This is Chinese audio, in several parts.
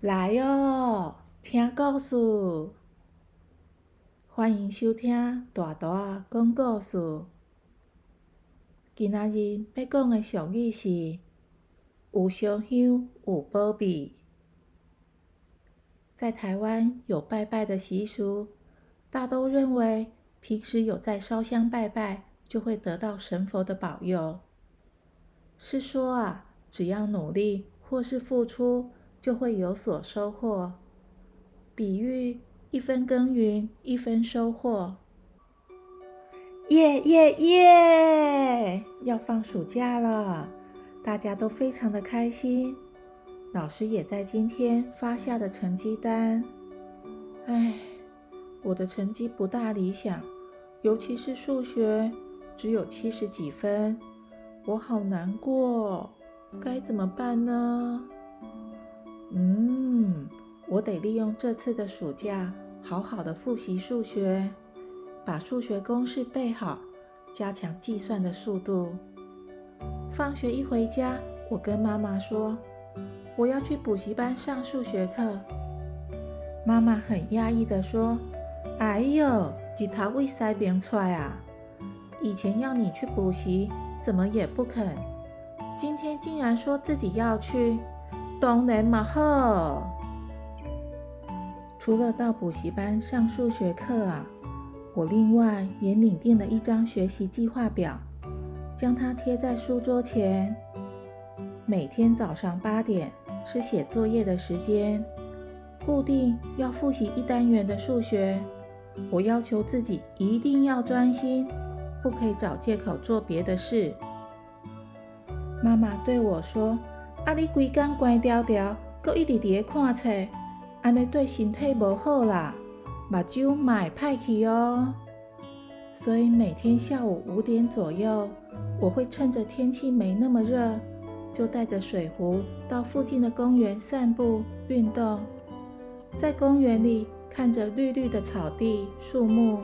来哦，听故事！欢迎收听大大讲故事。今仔日要讲的俗语是“有烧香有保庇”。在台湾有拜拜的习俗，大都认为平时有在烧香拜拜，就会得到神佛的保佑。是说啊，只要努力或是付出。就会有所收获。比喻一分耕耘一分收获。耶耶耶！要放暑假了，大家都非常的开心。老师也在今天发下的成绩单。唉，我的成绩不大理想，尤其是数学只有七十几分，我好难过，该怎么办呢？嗯，我得利用这次的暑假，好好的复习数学，把数学公式背好，加强计算的速度。放学一回家，我跟妈妈说，我要去补习班上数学课。妈妈很压抑的说：“哎呦，几头为塞边出来啊！以前要你去补习，怎么也不肯，今天竟然说自己要去。”当然嘛好，除了到补习班上数学课啊，我另外也拟定了一张学习计划表，将它贴在书桌前。每天早上八点是写作业的时间，固定要复习一单元的数学。我要求自己一定要专心，不可以找借口做别的事。妈妈对我说。啊！你规工关条条，搁一直伫咧看册，安尼对身体无好啦，目睭嘛会歹去哦。所以每天下午五点左右，我会趁着天气没那么热，就带着水壶到附近的公园散步运动。在公园里看着绿绿的草地、树木、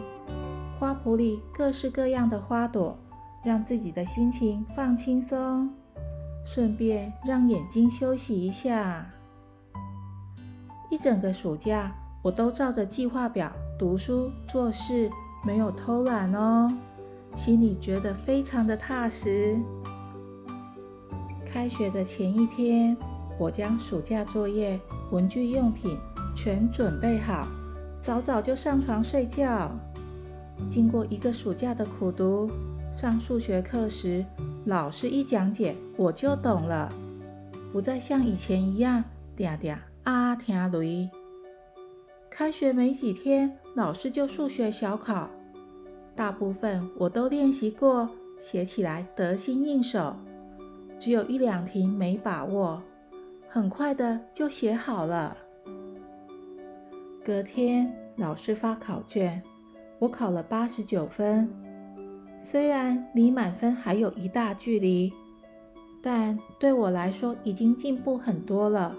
花圃里各式各样的花朵，让自己的心情放轻松。顺便让眼睛休息一下。一整个暑假，我都照着计划表读书做事，没有偷懒哦，心里觉得非常的踏实。开学的前一天，我将暑假作业、文具用品全准备好，早早就上床睡觉。经过一个暑假的苦读。上数学课时，老师一讲解，我就懂了，不再像以前一样嗲嗲啊听雷。开学没几天，老师就数学小考，大部分我都练习过，写起来得心应手，只有一两题没把握，很快的就写好了。隔天老师发考卷，我考了八十九分。虽然离满分还有一大距离，但对我来说已经进步很多了。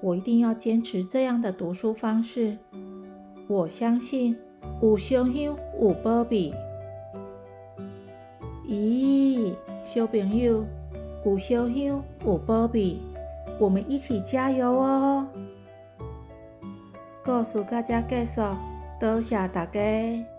我一定要坚持这样的读书方式。我相信有烧香有波比。咦，小朋友，有烧香有波比，我们一起加油哦！故事到这结束，多谢大家。